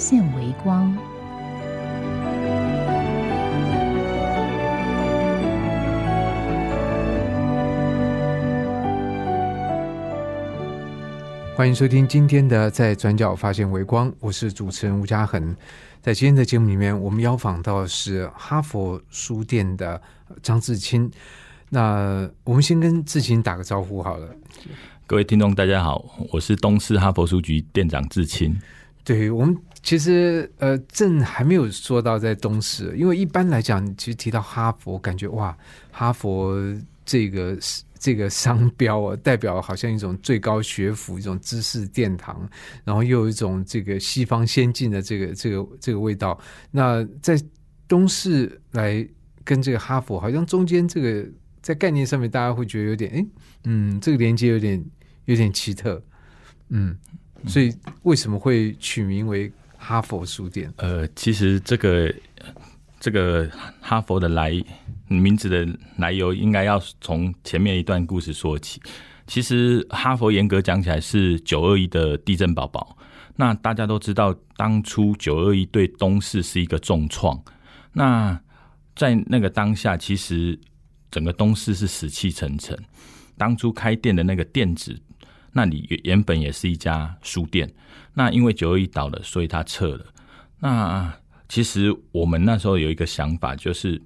现微光。欢迎收听今天的《在转角发现微光》，我是主持人吴嘉恒。在今天的节目里面，我们邀访到的是哈佛书店的张志清。那我们先跟志清打个招呼好了。各位听众，大家好，我是东市哈佛书局店长志清。对我们其实呃，正还没有说到在东市，因为一般来讲，其实提到哈佛，感觉哇，哈佛这个这个商标啊，代表好像一种最高学府，一种知识殿堂，然后又有一种这个西方先进的这个这个这个味道。那在东市来跟这个哈佛，好像中间这个在概念上面，大家会觉得有点哎，嗯，这个连接有点有点奇特，嗯。所以为什么会取名为哈佛书店？呃，其实这个这个哈佛的来名字的来由，应该要从前面一段故事说起。其实哈佛严格讲起来是九二一的地震宝宝。那大家都知道，当初九二一对东市是一个重创。那在那个当下，其实整个东市是死气沉沉。当初开店的那个店子。那里原本也是一家书店，那因为九二一倒了，所以他撤了。那其实我们那时候有一个想法，就是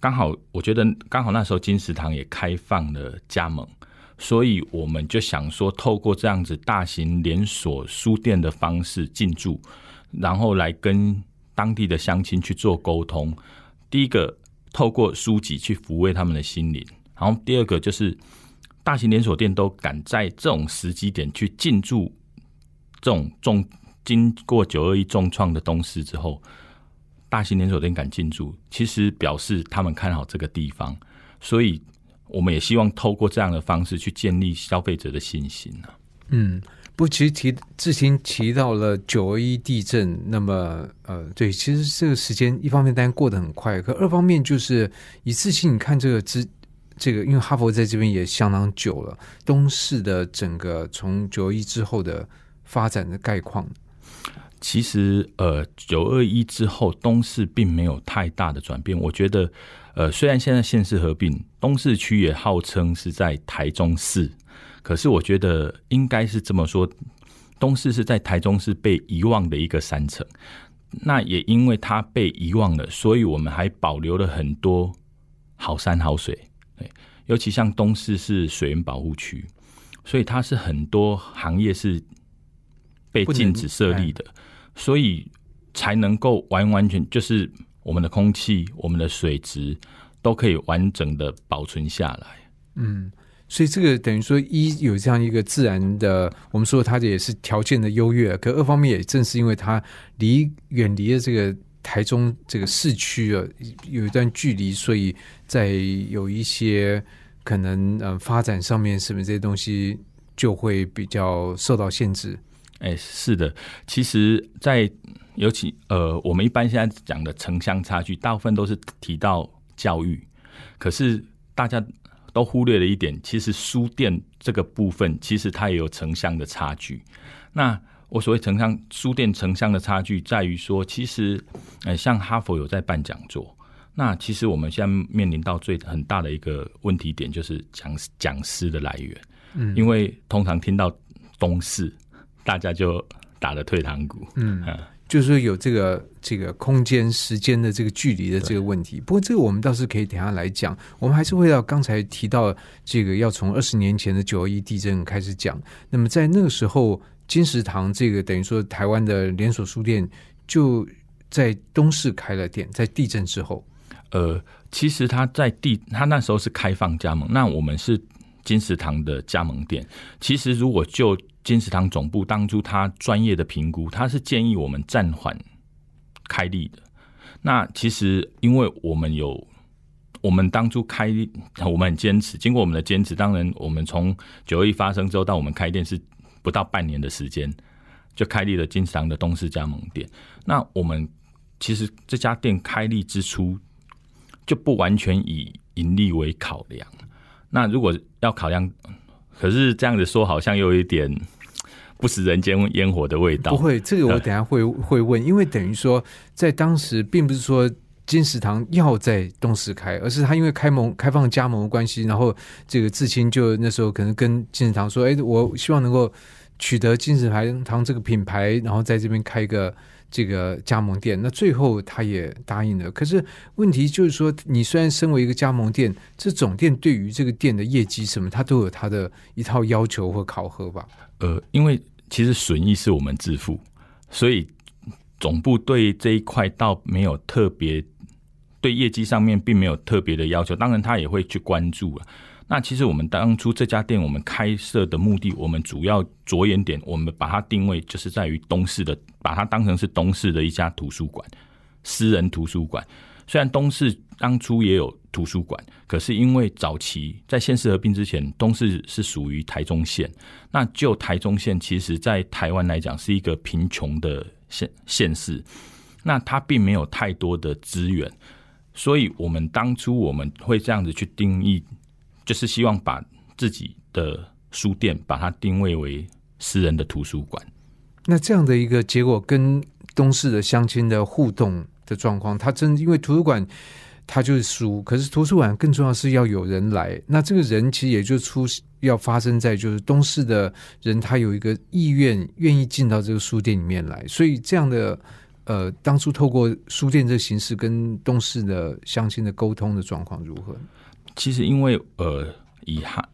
刚好我觉得刚好那时候金石堂也开放了加盟，所以我们就想说，透过这样子大型连锁书店的方式进驻，然后来跟当地的乡亲去做沟通。第一个，透过书籍去抚慰他们的心灵；然后第二个就是。大型连锁店都敢在这种时机点去进驻这种重经过九二一重创的东西之后，大型连锁店敢进驻，其实表示他们看好这个地方，所以我们也希望透过这样的方式去建立消费者的信心呢。嗯，不，其实提之前提到了九二一地震，那么呃，对，其实这个时间一方面当然过得很快，可二方面就是一次性看这个之。这个因为哈佛在这边也相当久了，东市的整个从九二一之后的发展的概况，其实呃九二一之后东市并没有太大的转变。我觉得呃虽然现在县市合并，东市区也号称是在台中市，可是我觉得应该是这么说，东市是在台中市被遗忘的一个山城。那也因为它被遗忘了，所以我们还保留了很多好山好水。尤其像东市是水源保护区，所以它是很多行业是被禁止设立的，所以才能够完完全就是我们的空气、我们的水质都可以完整的保存下来。嗯，所以这个等于说一有这样一个自然的，我们说它的也是条件的优越，可二方面也正是因为它离远离了这个。台中这个市区啊，有一段距离，所以在有一些可能呃发展上面，是不是这些东西就会比较受到限制？哎，是的，其实，在尤其呃，我们一般现在讲的城乡差距，大部分都是提到教育，可是大家都忽略了一点，其实书店这个部分，其实它也有城乡的差距。那我所谓城乡书店城乡的差距，在于说，其实，呃，像哈佛有在办讲座，那其实我们现在面临到最很大的一个问题点，就是讲讲师的来源。嗯，因为通常听到东市，大家就打了退堂鼓。嗯，就是说有这个这个空间时间的这个距离的这个问题。不过这个我们倒是可以等下来讲。我们还是回到刚才提到这个，要从二十年前的九二一地震开始讲。那么在那个时候。金石堂这个等于说台湾的连锁书店就在东市开了店，在地震之后，呃，其实他在地他那时候是开放加盟，那我们是金石堂的加盟店。其实如果就金石堂总部当初他专业的评估，他是建议我们暂缓开立的。那其实因为我们有，我们当初开，我们很坚持，经过我们的坚持，当然我们从九一发生之后到我们开店是不到半年的时间，就开立了金石堂的东市加盟店。那我们其实这家店开立之初就不完全以盈利为考量。那如果要考量，可是这样子说好像又有一点不食人间烟火的味道。不会，这个我等下会会问，因为等于说在当时并不是说金石堂要在东石开，而是他因为开盟开放加盟的关系，然后这个志清就那时候可能跟金石堂说：“哎，我希望能够取得金石牌堂这个品牌，然后在这边开一个。”这个加盟店，那最后他也答应了。可是问题就是说，你虽然身为一个加盟店，这总店对于这个店的业绩什么，他都有他的一套要求或考核吧？呃，因为其实损益是我们自负，所以总部对这一块倒没有特别对业绩上面并没有特别的要求。当然，他也会去关注了。那其实我们当初这家店我们开设的目的，我们主要着眼点，我们把它定位就是在于东市的，把它当成是东市的一家图书馆，私人图书馆。虽然东市当初也有图书馆，可是因为早期在县市合并之前，东市是属于台中县。那就台中县，其实在台湾来讲是一个贫穷的县县市，那它并没有太多的资源，所以我们当初我们会这样子去定义。就是希望把自己的书店把它定位为私人的图书馆。那这样的一个结果，跟东市的乡亲的互动的状况，他真因为图书馆它就是书，可是图书馆更重要是要有人来。那这个人其实也就出要发生在就是东市的人，他有一个意愿愿意进到这个书店里面来。所以这样的呃，当初透过书店这形式跟东市的乡亲的沟通的状况如何？其实，因为呃，以哈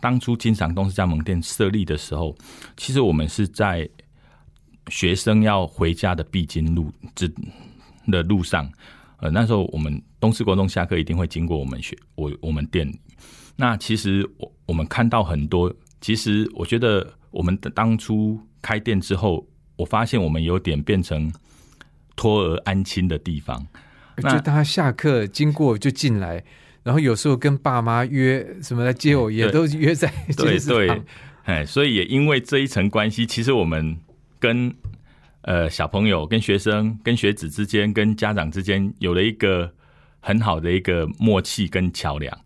当初金赏东市加盟店设立的时候，其实我们是在学生要回家的必经路之的路上，呃，那时候我们东市国中下课一定会经过我们学我我们店。那其实我我们看到很多，其实我觉得我们的当初开店之后，我发现我们有点变成托儿安亲的地方，就大家下课经过就进来。然后有时候跟爸妈约什么来接我，也都约在对对，哎，所以也因为这一层关系，其实我们跟呃小朋友、跟学生、跟学子之间、跟家长之间有了一个很好的一个默契跟桥梁。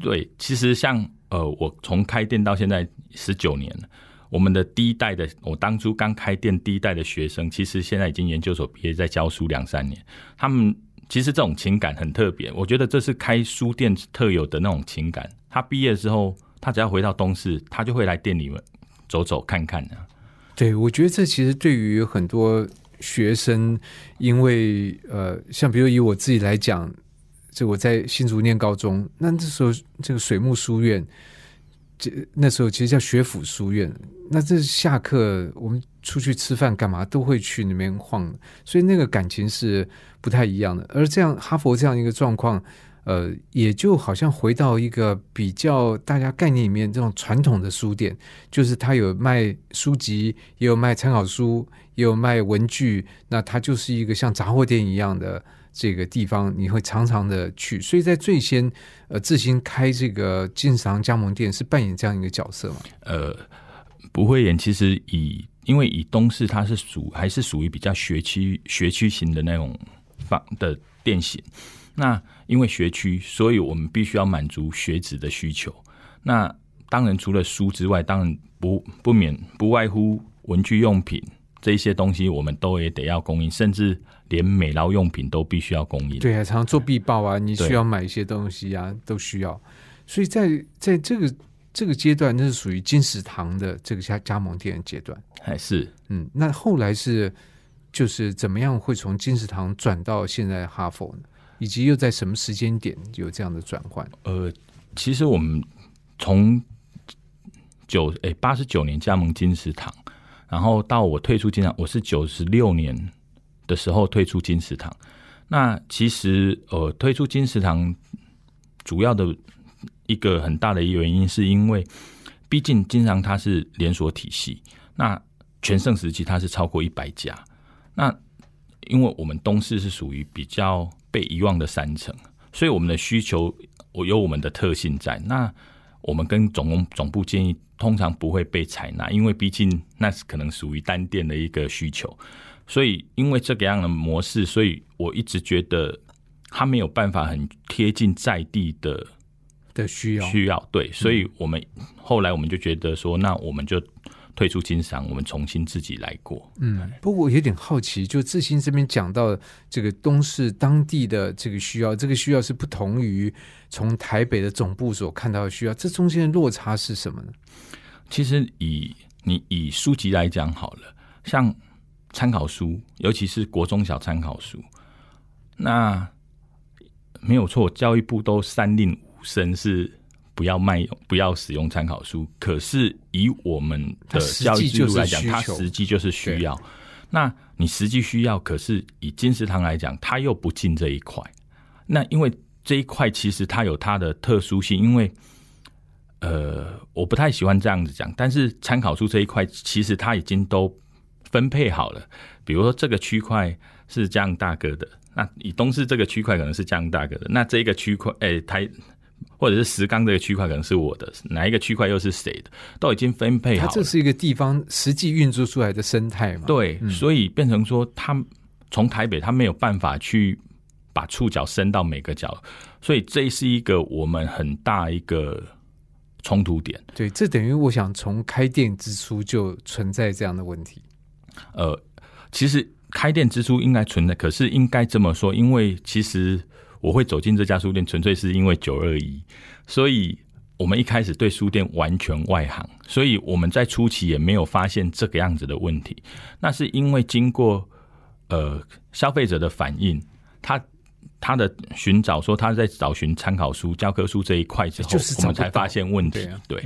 对，其实像呃，我从开店到现在十九年了，我们的第一代的，我当初刚开店第一代的学生，其实现在已经研究所毕业，在教书两三年，他们。其实这种情感很特别，我觉得这是开书店特有的那种情感。他毕业之后，他只要回到东市，他就会来店里面走走看看的。对，我觉得这其实对于很多学生，因为呃，像比如以我自己来讲，就我在新竹念高中，那这时候这个水木书院。这那时候其实叫学府书院，那这下课我们出去吃饭干嘛都会去那边晃，所以那个感情是不太一样的。而这样哈佛这样一个状况，呃，也就好像回到一个比较大家概念里面这种传统的书店，就是它有卖书籍，也有卖参考书，也有卖文具，那它就是一个像杂货店一样的。这个地方你会常常的去，所以在最先呃自行开这个金商加盟店是扮演这样一个角色吗？呃，不会演。其实以因为以东市它是属还是属于比较学区学区型的那种方的店型。那因为学区，所以我们必须要满足学子的需求。那当然除了书之外，当然不不免不外乎文具用品。这一些东西我们都也得要供应，甚至连美劳用品都必须要供应。对啊，常常做必报啊，你需要买一些东西啊，都需要。所以在在这个这个阶段，那是属于金石堂的这个加加盟店的阶段。还是嗯，那后来是就是怎么样会从金石堂转到现在哈佛呢？以及又在什么时间点有这样的转换？呃，其实我们从九诶八十九年加盟金石堂。然后到我退出金堂，我是九十六年的时候退出金石堂。那其实呃，退出金石堂主要的一个很大的原因，是因为毕竟金石堂它是连锁体系，那全盛时期它是超过一百家。那因为我们东市是属于比较被遗忘的三层，所以我们的需求我有我们的特性在。那我们跟总总部建议，通常不会被采纳，因为毕竟那是可能属于单店的一个需求。所以因为这个样的模式，所以我一直觉得他没有办法很贴近在地的的需要。需要对，所以我们后来我们就觉得说，那我们就退出金商，我们重新自己来过。嗯，不过我有点好奇，就志新这边讲到这个东市当地的这个需要，这个需要是不同于从台北的总部所看到的需要，这中间的落差是什么呢？其实以你以书籍来讲好了，像参考书，尤其是国中小参考书，那没有错，教育部都三令五申是不要卖用、不要使用参考书。可是以我们的教育制度来讲，它实际就是需要。那你实际需要，可是以金石堂来讲，它又不进这一块。那因为这一块其实它有它的特殊性，因为呃，我不太喜欢这样子讲，但是参考书这一块其实它已经都分配好了。比如说这个区块是这样大哥的，那以东市这个区块可能是这样大哥的，那这一个区块，哎、台或者是石冈这个区块可能是我的，哪一个区块又是谁的，都已经分配好了。它这是一个地方实际运作出来的生态嘛？，对，所以变成说，他从台北他没有办法去把触角伸到每个角，所以这是一个我们很大一个冲突点。对，这等于我想从开店之初就存在这样的问题。呃，其实开店之初应该存在，可是应该这么说，因为其实我会走进这家书店，纯粹是因为九二一，所以我们一开始对书店完全外行，所以我们在初期也没有发现这个样子的问题。那是因为经过呃消费者的反应，他。他的寻找说他在找寻参考书、教科书这一块之后，我们才发现问题。对啊对，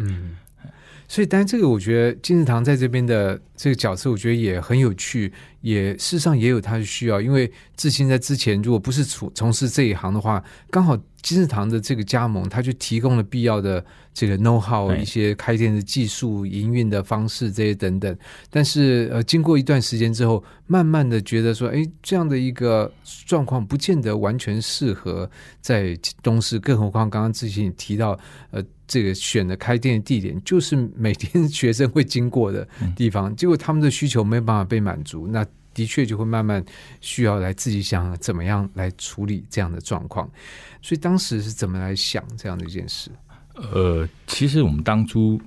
所以，当然这个我觉得金石堂在这边的这个角色，我觉得也很有趣，也事实上也有他的需要。因为志新在之前如果不是从从事这一行的话，刚好金石堂的这个加盟，他就提供了必要的这个 know how，一些开店的技术、营运的方式这些等等。但是呃，经过一段时间之后，慢慢的觉得说，哎，这样的一个状况不见得完全适合在东市，更何况刚刚志新也提到，呃，这个选的开店的地点就是每天学生会经过的地方，结果他们的需求没有办法被满足，那的确就会慢慢需要来自己想怎么样来处理这样的状况。所以当时是怎么来想这样的一件事？呃，其实我们当初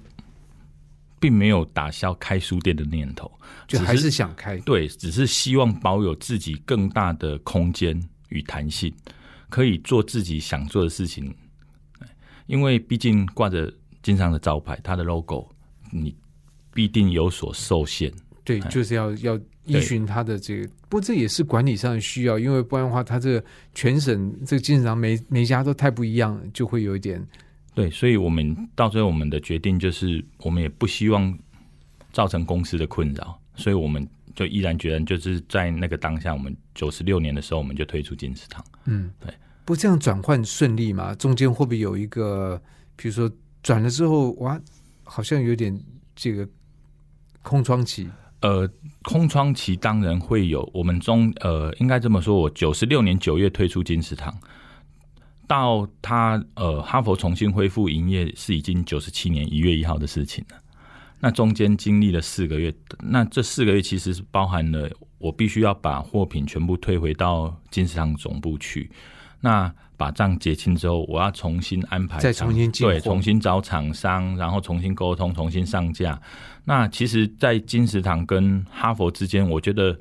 并没有打消开书店的念头，就还是想开，对，只是希望保有自己更大的空间与弹性，可以做自己想做的事情。因为毕竟挂着经商的招牌，它的 logo，你必定有所受限。对，就是要要依循它的这个，不过这也是管理上的需要，因为不然的话，它这个全省这个经常每每家都太不一样，就会有一点对，所以我们到最后我们的决定就是，我们也不希望造成公司的困扰，所以我们就毅然决然，就是在那个当下，我们九十六年的时候，我们就退出金石堂。嗯，对。不这样转换顺利吗？中间会不会有一个，比如说转了之后，哇，好像有点这个空窗期？呃，空窗期当然会有，我们中呃，应该这么说，我九十六年九月退出金石堂，到他呃哈佛重新恢复营业是已经九十七年一月一号的事情了。那中间经历了四个月，那这四个月其实是包含了我必须要把货品全部退回到金石堂总部去。那把账结清之后，我要重新安排再，重新进货对，重新找厂商，然后重新沟通，重新上架。那其实，在金石堂跟哈佛之间，我觉得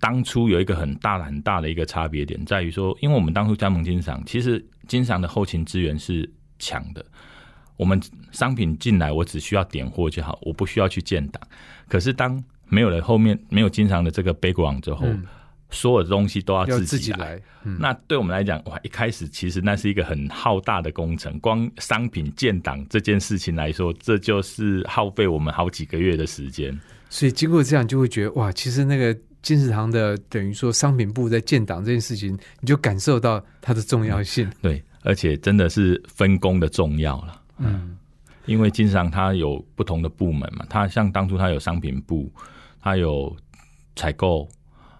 当初有一个很大的、很大的一个差别点，在于说，因为我们当初加盟金石堂，其实金石堂的后勤资源是强的，我们商品进来，我只需要点货就好，我不需要去建档。可是当没有了后面没有金石堂的这个 background 之后，嗯所有的东西都要要自己来。己来，嗯，那对我们来讲，哇，一开始其实那是一个很浩大的工程，光商品建档这件事情来说，这就是耗费我们好几个月的时间。所以经过这样，就会觉得哇，其实那个金石堂的等于说商品部在建档这件事情，你就感受到它的重要性。对，而且真的是分工的重要了。嗯，因为金石堂它有不同的部门嘛，它像当初它有商品部，它有采购，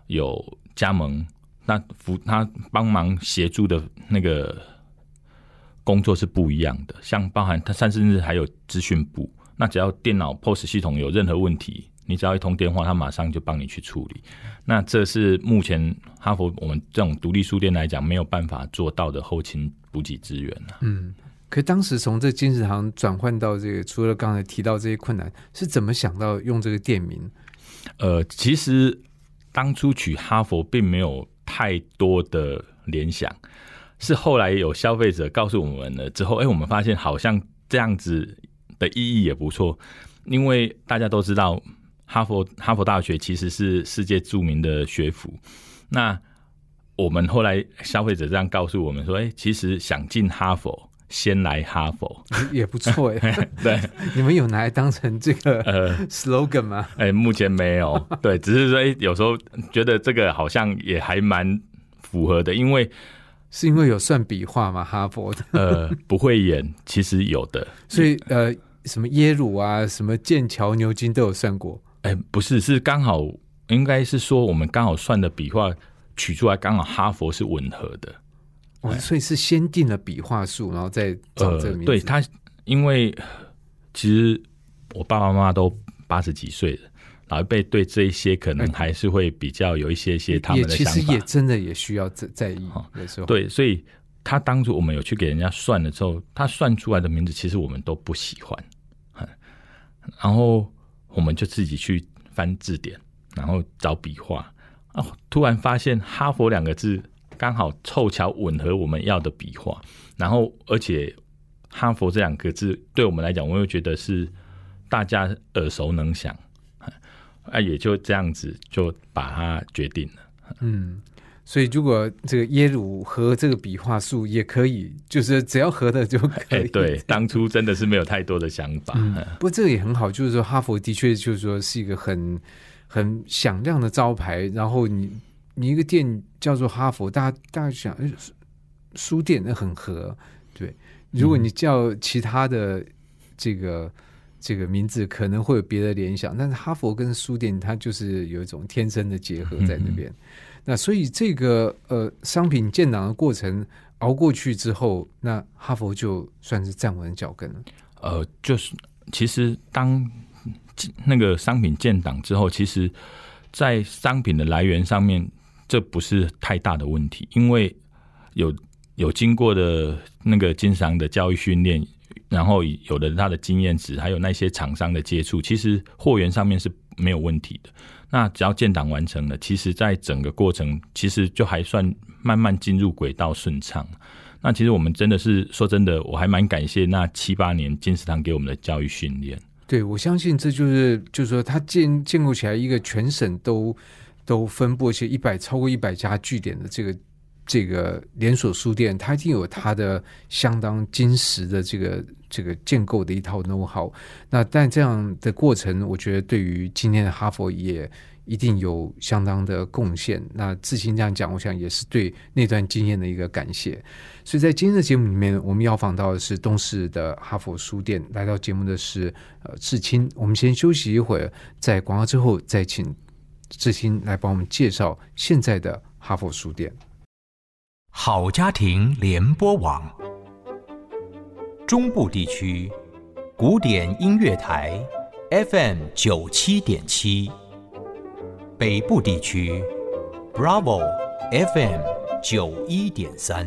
有加盟，那服他帮忙协助的那个工作是不一样的。像包含他甚至还有资讯部，那只要电脑 POS 系统有任何问题，你只要一通电话，他马上就帮你去处理。那这是目前哈佛我们这种独立书店来讲没有办法做到的后勤补给资源啊。嗯，可当时从这金石堂转换到这个，除了刚才提到这些困难，是怎么想到用这个店名？呃，其实当初取哈佛并没有太多的联想，是后来有消费者告诉我们了之后，哎，我们发现好像这样子的意义也不错，因为大家都知道哈佛哈佛大学其实是世界著名的学府，那我们后来消费者这样告诉我们说，哎，其实想进哈佛。先来哈佛也不错哎，对，你们有拿来当成这个呃 slogan 吗？哎，目前没有，对，只是说哎，有时候觉得这个好像也还蛮符合的，因为是因为有算笔画吗？哈佛的呃不会演，其实有的，所以呃什么耶鲁啊，什么剑桥、牛津都有算过。哎，不是，是刚好应该是说我们刚好算的笔画取出来，刚好哈佛是吻合的。哦，所以是先定了笔画数，然后再找这个名字。对他，因为其实我爸爸妈妈都八十几岁了，老一辈对这一些可能还是会比较有一些些他们的想法。其实也真的也需要在在意的时候。对，所以他当初我们有去给人家算了之后，他算出来的名字其实我们都不喜欢。然后我们就自己去翻字典，然后找笔画。哦，突然发现“哈佛”两个字。刚好凑巧吻合我们要的笔画，然后而且“哈佛”这两个字对我们来讲，我又觉得是大家耳熟能详，啊，也就这样子就把它决定了。嗯，所以如果这个耶鲁和这个笔画数也可以，就是只要合的就可以。对，当初真的是没有太多的想法。不过这个也很好，就是说哈佛的确就是说是一个很很响亮的招牌，然后你。你一个店叫做哈佛，大家大家想，书店那很合，对。如果你叫其他的这个这个名字，可能会有别的联想。但是哈佛跟书店，它就是有一种天生的结合在那边。那所以这个呃商品建档的过程熬过去之后，那哈佛就算是站稳脚跟了。呃，就是其实当那个商品建档之后，其实在商品的来源上面。这不是太大的问题，因为有有经过的那个经商的教育训练，然后有的他的经验值，还有那些厂商的接触，其实货源上面是没有问题的。那只要建档完成了，其实在整个过程，其实就还算慢慢进入轨道顺畅。那其实我们真的是说真的，我还蛮感谢那七八年金石堂给我们的教育训练。对，我相信这就是就是说，他建建构起来一个全省都。都分布一些一百超过一百家据点的这个这个连锁书店，它一定有它的相当精实的这个这个建构的一套 know how。那但这样的过程，我觉得对于今天的哈佛也一定有相当的贡献。那自信这样讲，我想也是对那段经验的一个感谢。所以在今天的节目里面，我们要访到的是东市的哈佛书店。来到节目的是呃志清。我们先休息一会儿，在广告之后再请。志新来帮我们介绍现在的哈佛书店。好家庭联播网，中部地区古典音乐台 FM 九七点七，北部地区 Bravo FM 九一点三。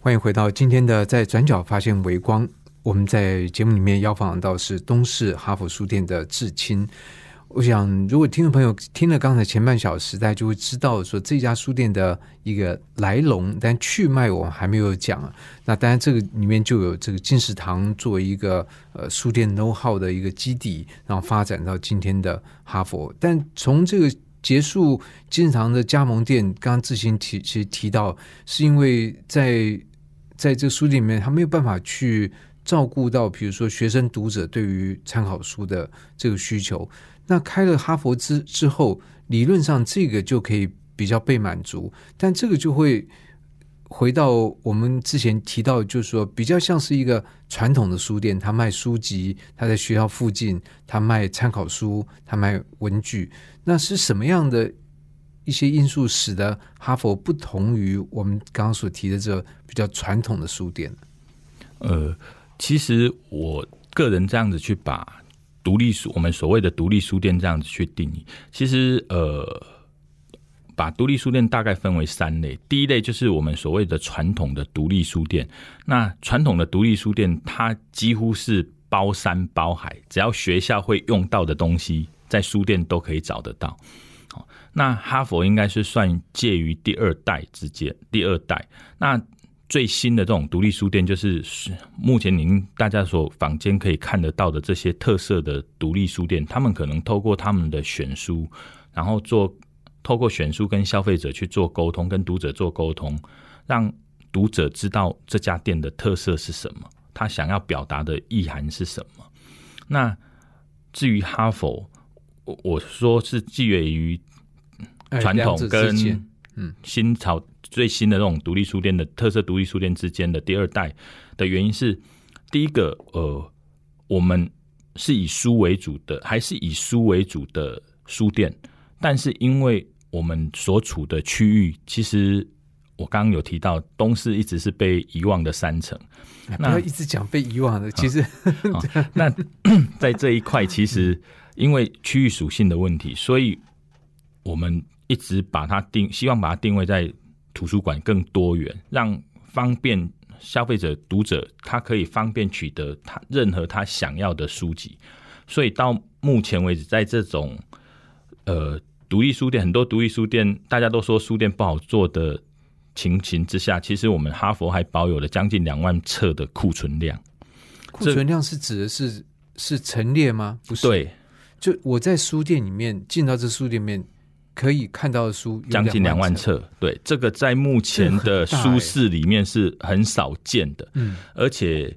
欢迎回到今天的在转角发现微光。我们在节目里面邀访到是东市哈佛书店的志清。我想，如果听众朋友听了刚才前半小时，大家就会知道说这家书店的一个来龙，但去脉我还没有讲。那当然，这个里面就有这个金石堂作为一个呃书店 know how 的一个基地，然后发展到今天的哈佛。但从这个结束金石堂的加盟店，刚刚志行提其实提到，是因为在在这书店里面，他没有办法去照顾到，比如说学生读者对于参考书的这个需求。那开了哈佛之之后，理论上这个就可以比较被满足，但这个就会回到我们之前提到，就是说比较像是一个传统的书店，他卖书籍，他在学校附近，他卖参考书，他卖文具。那是什么样的一些因素使得哈佛不同于我们刚刚所提的这比较传统的书店？呃，其实我个人这样子去把独立书，我们所谓的独立书店这样子去定义，其实呃，把独立书店大概分为三类。第一类就是我们所谓的传统的独立书店。那传统的独立书店，它几乎是包山包海，只要学校会用到的东西，在书店都可以找得到。好，那哈佛应该是算介于第二代之间，第二代那。最新的这种独立书店，就是目前您大家所坊间可以看得到的这些特色的独立书店，他们可能透过他们的选书，然后做透过选书跟消费者去做沟通，跟读者做沟通，让读者知道这家店的特色是什么，他想要表达的意涵是什么。那至于哈佛，我我说是基于传统跟嗯新潮。最新的那种独立书店的特色独立书店之间的第二代的原因是，第一个，呃，我们是以书为主的，还是以书为主的书店，但是因为我们所处的区域，其实我刚刚有提到，东市一直是被遗忘的三层，不要一直讲被遗忘的，其实那 在这一块，其实因为区域属性的问题，所以我们一直把它定，希望把它定位在。图书馆更多元，让方便消费者、读者，他可以方便取得他任何他想要的书籍。所以到目前为止，在这种呃独立书店，很多独立书店大家都说书店不好做的情形之下，其实我们哈佛还保有了将近两万册的库存量。库存量是指的是是陈列吗？不是，对，就我在书店里面进到这书店里面。可以看到的书将近两万册，对，这个在目前的书市里面是很少见的。嗯，而且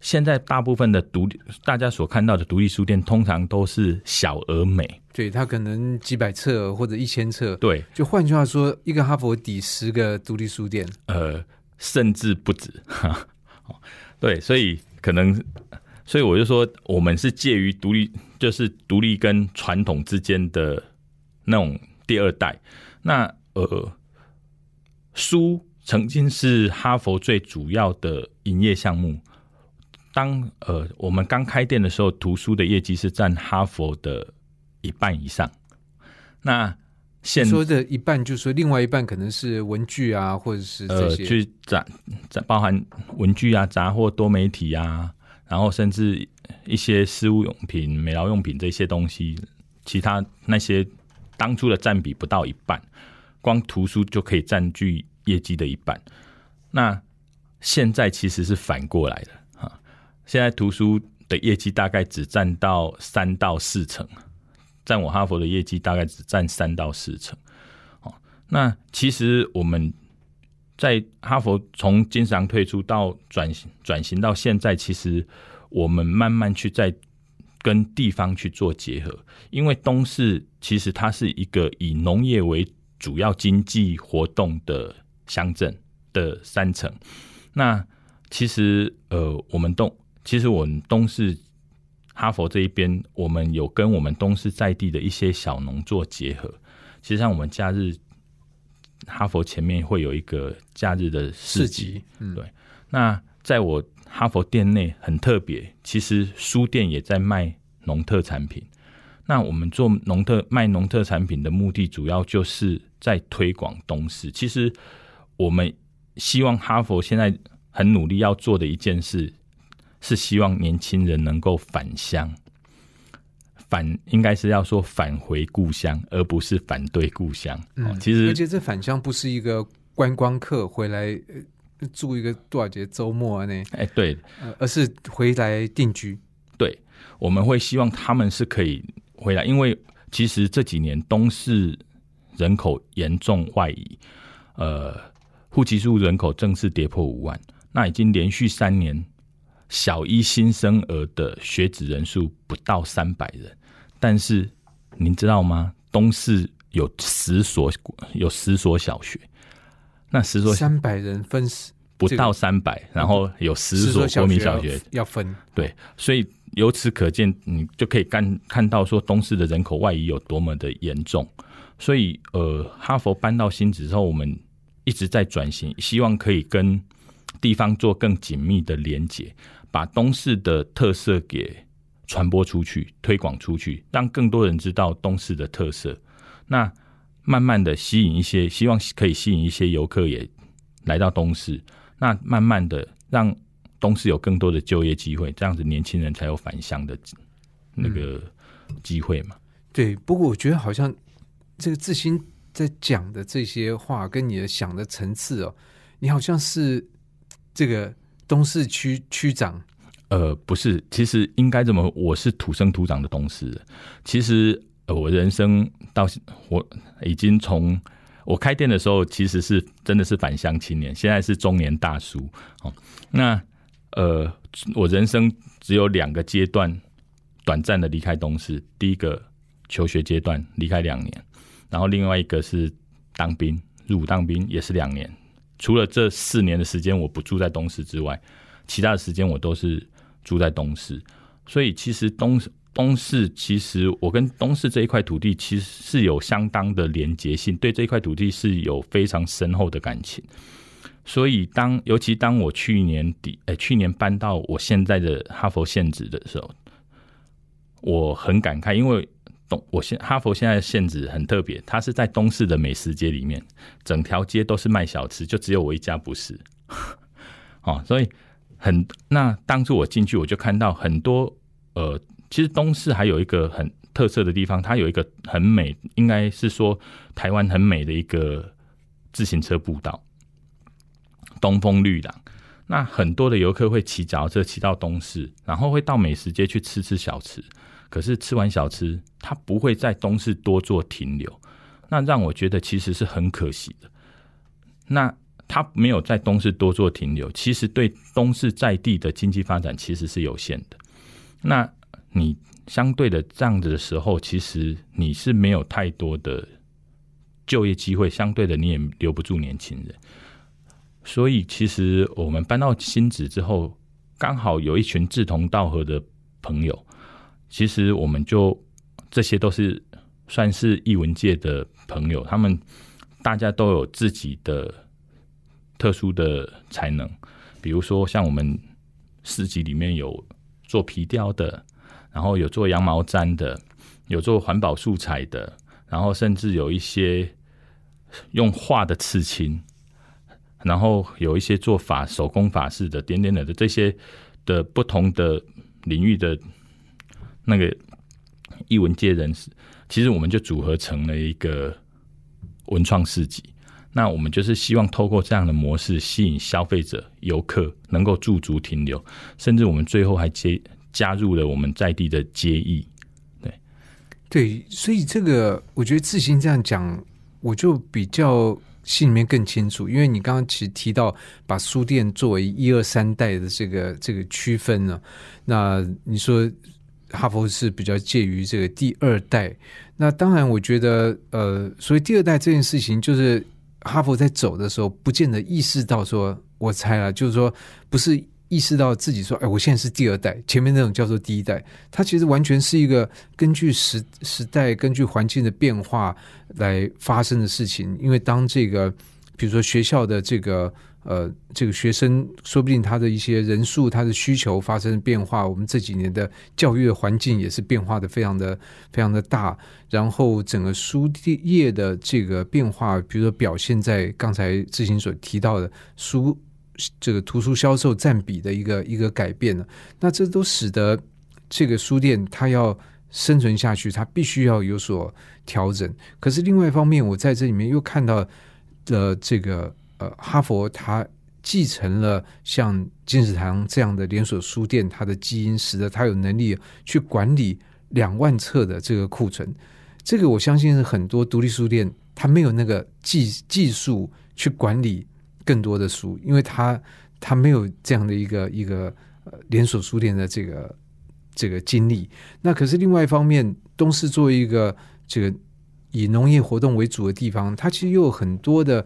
现在大部分的独立，大家所看到的独立书店，通常都是小而美。对，它可能几百册或者一千册。对，就换句话说，一个哈佛抵十个独立书店，呃，甚至不止。对，所以可能，所以我就说，我们是介于独立，就是独立跟传统之间的那种。第二代，那呃，书曾经是哈佛最主要的营业项目。当呃我们刚开店的时候，图书的业绩是占哈佛的一半以上。那现说的一半，就是说另外一半可能是文具啊，或者是这些，去杂杂包含文具啊、杂货、多媒体啊，然后甚至一些私物用品、美劳用品这些东西，其他那些。当初的占比不到一半，光图书就可以占据业绩的一半。那现在其实是反过来的啊，现在图书的业绩大概只占到三到四成，占我哈佛的业绩大概只占三到四成。哦，那其实我们在哈佛从经常退出到转型转型到现在，其实我们慢慢去在。跟地方去做结合，因为东市其实它是一个以农业为主要经济活动的乡镇的三层。那其实呃，我们东其实我们东市哈佛这一边，我们有跟我们东市在地的一些小农做结合。其实像我们假日哈佛前面会有一个假日的市集，对。那在我哈佛店内很特别，其实书店也在卖农特产品。那我们做农特卖农特产品的目的，主要就是在推广东市。其实我们希望哈佛现在很努力要做的一件事，是希望年轻人能够返乡，返应该是要说返回故乡，而不是反对故乡。嗯，其实而且这返乡不是一个观光客回来。住一个多少节周末啊呢？哎，对，而是回来定居。对，我们会希望他们是可以回来，因为其实这几年东市人口严重外移，呃，户籍数人口正式跌破五万，那已经连续三年小一新生儿的学子人数不到三百人。但是您知道吗？东市有十所有十所小学。那十所三百人分十不到三百，然后有十十所国民小小学，要分，对，所以由此可见，你就可以看看到说东市的人口外移有多么的严重。所以，呃，哈佛搬到新址之后，我们一直在转型，希望可以跟地方做更紧密的连接，把东市的特色给传播出去、推广出去，让更多人知道东市的特色。那慢慢的吸引一些，希望可以吸引一些游客也来到东市。那慢慢的让东市有更多的就业机会，这样子年轻人才有返乡的那个机会嘛。对。不过我觉得好像这个志新在讲的这些话，跟你的想的层次哦，你好像是这个东市区区长，呃，不是，其实应该这么，我是土生土长的东市。其实、呃、呃我人生到我已经从我开店的时候，其实是真的是返乡青年，现在是中年大叔哦。那呃，我人生只有两个阶段短暂的离开东市，第一个求学阶段离开两年，然后另外一个是当兵入伍当兵也是两年。除了这四年的时间我不住在东市之外，其他的时间我都是住在东市，所以其实东东市其实我跟东市这一块土地其实是有相当的连结性，对这一块土地是有非常深厚的感情。所以当尤其当我去年底，哎、去年搬到我现在的哈佛县址的时候，我很感慨，因为东我现哈佛现在的县址很特别，它是在东市的美食街里面，整条街都是卖小吃，就只有我一家不是。哦，所以很那当初我进去，我就看到很多呃，其实东市还有一个很特色的地方，它有一个很美，应该是说台湾很美的一个自行车步道，东风绿廊。那很多的游客会骑脚踏车骑到东市，然后会到美食街去吃吃小吃。可是吃完小吃，他不会在东市多做停留，那让我觉得其实是很可惜的。那他没有在东市多做停留，其实对东市在地的经济发展其实是有限的。那你相对的这样子的时候，其实你是没有太多的就业机会，相对的你也留不住年轻人。所以，其实我们搬到新址之后，刚好有一群志同道合的朋友，其实我们就这些都是算是艺文界的朋友，他们大家都有自己的特殊的才能，比如说像我们市集里面有做皮雕的，然后有做羊毛毡的，有做环保素材的，然后甚至有一些用画的刺青，然后有一些做法手工法式的，点点的的这些的不同的领域的那个艺文界人士，其实我们就组合成了一个文创市集。那我们就是希望透过这样的模式，吸引消费者、游客能够驻足停留，甚至我们最后还接加入了我们在地的街艺。对对，所以这个我觉得自行这样讲，我就比较心里面更清楚，因为你刚刚其实提到把书店作为一二三代的这个这个区分呢，那你说哈佛是比较介于这个第二代，那当然我觉得呃，所以第二代这件事情就是哈佛在走的时候，不见得意识到说，我猜了，就是说不是。意识到自己说，哎，我现在是第二代，前面那种叫做第一代，它其实完全是一个根据时时代、根据环境的变化来发生的事情。因为当这个，比如说学校的这个呃这个学生，说不定他的一些人数、他的需求发生变化，我们这几年的教育环境也是变化的非常的非常的大。然后整个书业的这个变化，比如说表现在刚才志行所提到的书。这个图书销售占比的一个一个改变呢，那这都使得这个书店它要生存下去，它必须要有所调整。可是另外一方面，我在这里面又看到的这个呃，哈佛它继承了像金石堂这样的连锁书店，它的基因使得它有能力去管理两万册的这个库存。这个我相信是很多独立书店它没有那个技技术去管理。更多的书，因为他他没有这样的一个一个呃连锁书店的这个这个经历。那可是另外一方面，东市作为一个这个以农业活动为主的地方，它其实又有很多的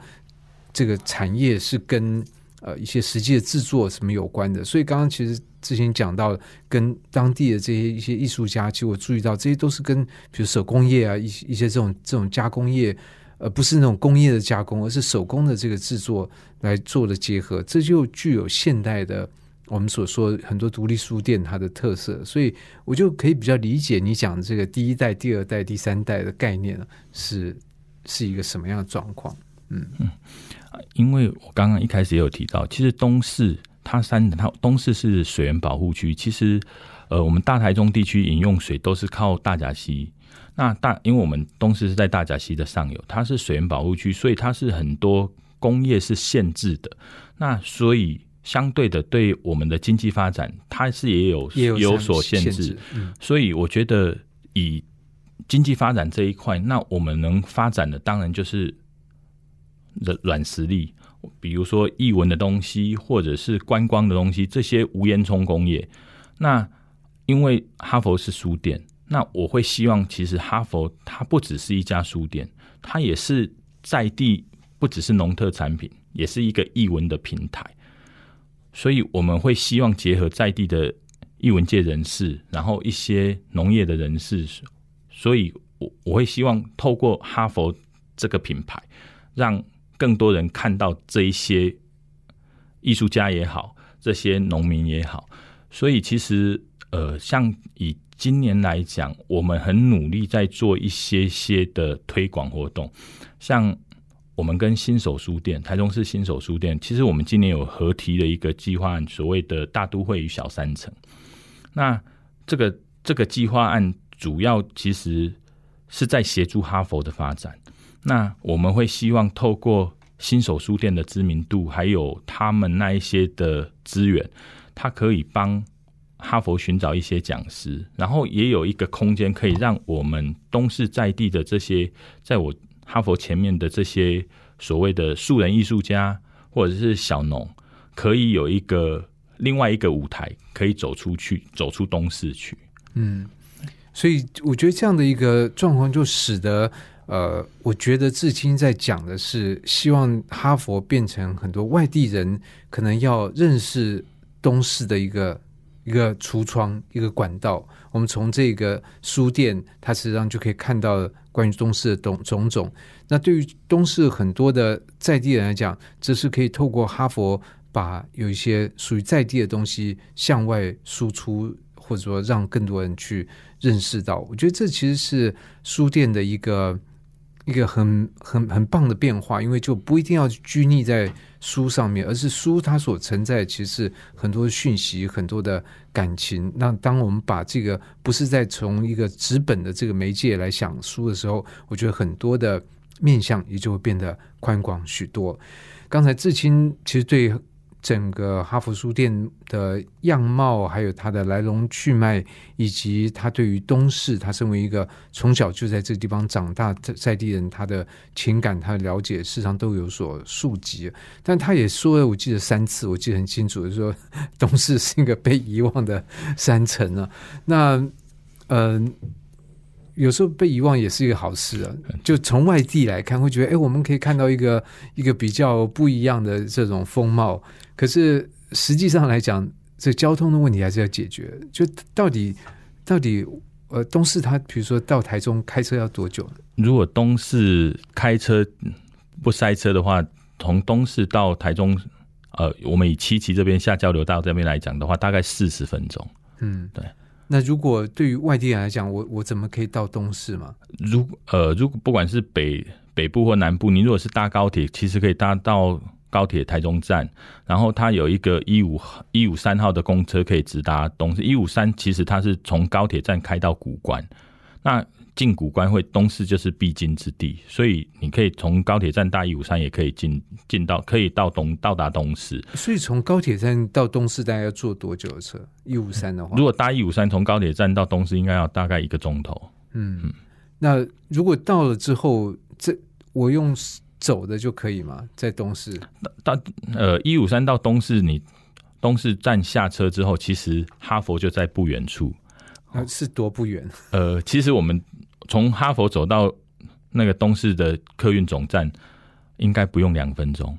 这个产业是跟呃一些实际的制作什么有关的。所以刚刚其实之前讲到跟当地的这些一些艺术家，其实我注意到这些都是跟比如手工业啊一些一些这种这种加工业。而不是那种工业的加工，而是手工的这个制作来做的结合，这就具有现代的我们所说很多独立书店它的特色，所以我就可以比较理解你讲这个第一代、第二代、第三代的概念是是一个什么样的状况。嗯嗯，因为我刚刚一开始也有提到，其实东市它山它东市是水源保护区，其实呃我们大台中地区饮用水都是靠大甲溪。那大，因为我们东市是在大甲溪的上游，它是水源保护区，所以它是很多工业是限制的。那所以相对的，对我们的经济发展，它是也有有所限制。所以我觉得，以经济发展这一块，那我们能发展的，当然就是软软实力，比如说译文的东西，或者是观光的东西，这些无烟囱工业。那因为哈佛是书店。那我会希望，其实哈佛它不只是一家书店，它也是在地，不只是农特产品，也是一个译文的平台。所以我们会希望结合在地的译文界人士，然后一些农业的人士，所以我我会希望透过哈佛这个品牌，让更多人看到这一些艺术家也好，这些农民也好。所以其实呃，像以今年来讲，我们很努力在做一些些的推广活动，像我们跟新手书店、台中市新手书店，其实我们今年有合提的一个计划案，所谓的大都会与小三城。那这个这个计划案主要其实是在协助哈佛的发展。那我们会希望透过新手书店的知名度，还有他们那一些的资源，它可以帮。哈佛寻找一些讲师，然后也有一个空间可以让我们东市在地的这些，在我哈佛前面的这些所谓的素人艺术家或者是小农，可以有一个另外一个舞台，可以走出去，走出东市去。嗯，所以我觉得这样的一个状况，就使得呃，我觉得至今在讲的是，希望哈佛变成很多外地人可能要认识东市的一个。一个橱窗，一个管道，我们从这个书店，它实际上就可以看到关于东市的种种种。那对于东市很多的在地人来讲，这是可以透过哈佛把有一些属于在地的东西向外输出，或者说让更多人去认识到。我觉得这其实是书店的一个一个很很很棒的变化，因为就不一定要拘泥在。书上面，而是书它所承载其实很多讯息、很多的感情。那当我们把这个不是在从一个纸本的这个媒介来想书的时候，我觉得很多的面向也就会变得宽广许多。刚才志清其实对。整个哈佛书店的样貌，还有它的来龙去脉，以及他对于东市，他身为一个从小就在这个地方长大在在地人，他的情感，他的了解，事实上都有所触及。但他也说了，我记得三次，我记得很清楚，说东市是一个被遗忘的山城啊。那，嗯。有时候被遗忘也是一个好事啊！就从外地来看，会觉得哎，我们可以看到一个一个比较不一样的这种风貌。可是实际上来讲，这交通的问题还是要解决。就到底到底呃，东市他比如说到台中开车要多久？如果东市开车不塞车的话，从东市到台中，呃，我们以七期这边下交流道这边来讲的话，大概四十分钟。嗯，对。那如果对于外地人来讲，我我怎么可以到东市嘛？如呃，如果不管是北北部或南部，你如果是搭高铁，其实可以搭到高铁台中站，然后它有一个一五一五三号的公车可以直达东市。一五三其实它是从高铁站开到古关，那。进古关会东市就是必经之地，所以你可以从高铁站大一五三也可以进进到可以到东到达东市。所以从高铁站到东市大概要坐多久的车？一五三的话，如果搭一五三从高铁站到东市应该要大概一个钟头。嗯，那如果到了之后，这我用走的就可以吗？在东市到呃一五三到东市，你东市站下车之后，其实哈佛就在不远处。是多不远？呃，其实我们。从哈佛走到那个东市的客运总站，应该不用两分钟。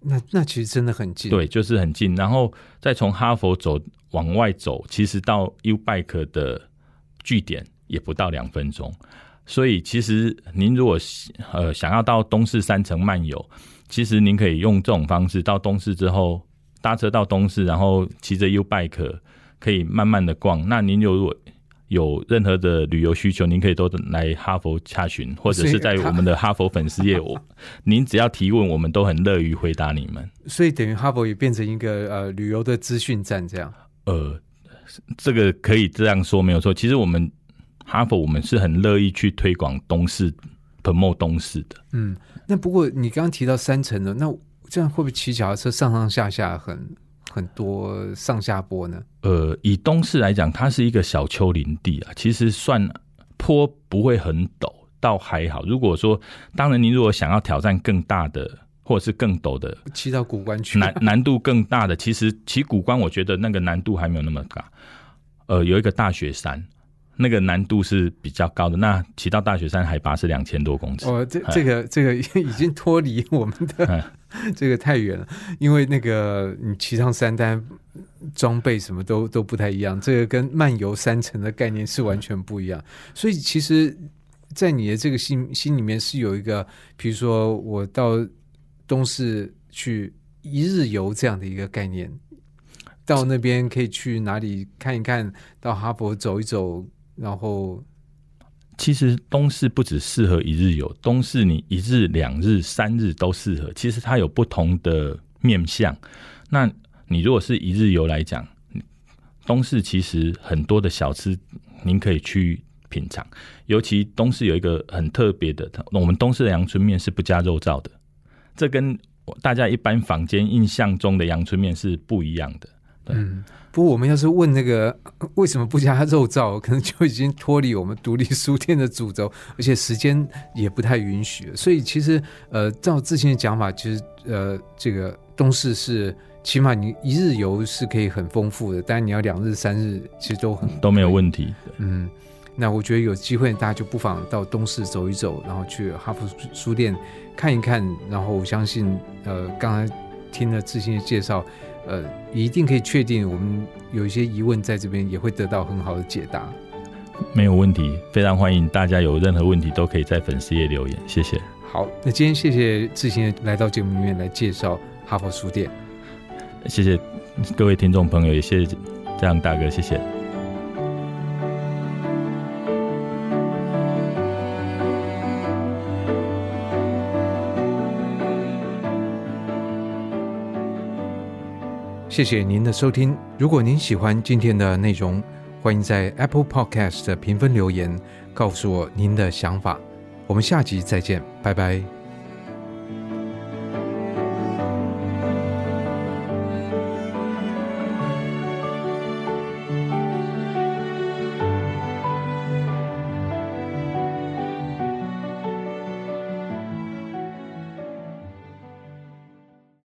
那那其实真的很近。对，就是很近。然后再从哈佛走往外走，其实到 U Bike 的据点也不到两分钟。所以其实您如果呃想要到东市山城漫游，其实您可以用这种方式到东市之后搭车到东市，然后骑着 U Bike 可以慢慢的逛。那您如果有任何的旅游需求，您可以都来哈佛洽询，或者是在我们的哈佛粉丝页，我 您只要提问，我们都很乐于回答你们。所以等于哈佛也变成一个呃旅游的资讯站，这样。呃，这个可以这样说没有错。其实我们哈佛我们是很乐意去推广东市、promote 东市的。嗯，那不过你刚刚提到三层的，那这样会不会骑脚踏车上上下下很？很多上下坡呢。呃，以东市来讲，它是一个小丘陵地啊，其实算坡不会很陡，倒还好。如果说，当然您如果想要挑战更大的，或者是更陡的，骑到古关去，难难度更大的，其实骑古关，我觉得那个难度还没有那么大。呃，有一个大雪山。那个难度是比较高的。那骑到大雪山海拔是两千多公尺。哦，这这个这个 已经脱离我们的 这个太远了。因为那个你骑上山单装备什么都都不太一样，这个跟漫游山城的概念是完全不一样。所以其实，在你的这个心心里面是有一个，比如说我到东市去一日游这样的一个概念，到那边可以去哪里看一看，到哈佛走一走。然后，其实东市不只适合一日游，东市你一日、两日、三日都适合。其实它有不同的面向。那你如果是一日游来讲，东市其实很多的小吃您可以去品尝。尤其东市有一个很特别的，我们东市的阳春面是不加肉燥的，这跟大家一般坊间印象中的阳春面是不一样的。嗯。不过，我们要是问那个 为什么不加肉燥，可能就已经脱离我们独立书店的主轴，而且时间也不太允许。所以，其实呃，照之前的讲法，其实呃，这个东市是起码你一日游是可以很丰富的，但是你要两日、三日，其实都很都没有问题。嗯，那我觉得有机会，大家就不妨到东市走一走，然后去哈佛书店看一看。然后，我相信呃，刚才听了志新的介绍。呃，一定可以确定，我们有一些疑问在这边也会得到很好的解答。没有问题，非常欢迎大家有任何问题都可以在粉丝页留言，谢谢。好，那今天谢谢志行来到节目里面来介绍哈佛书店，谢谢各位听众朋友，也谢谢这样大哥，谢谢。谢谢您的收听。如果您喜欢今天的内容，欢迎在 Apple Podcast 评分留言，告诉我您的想法。我们下集再见，拜拜。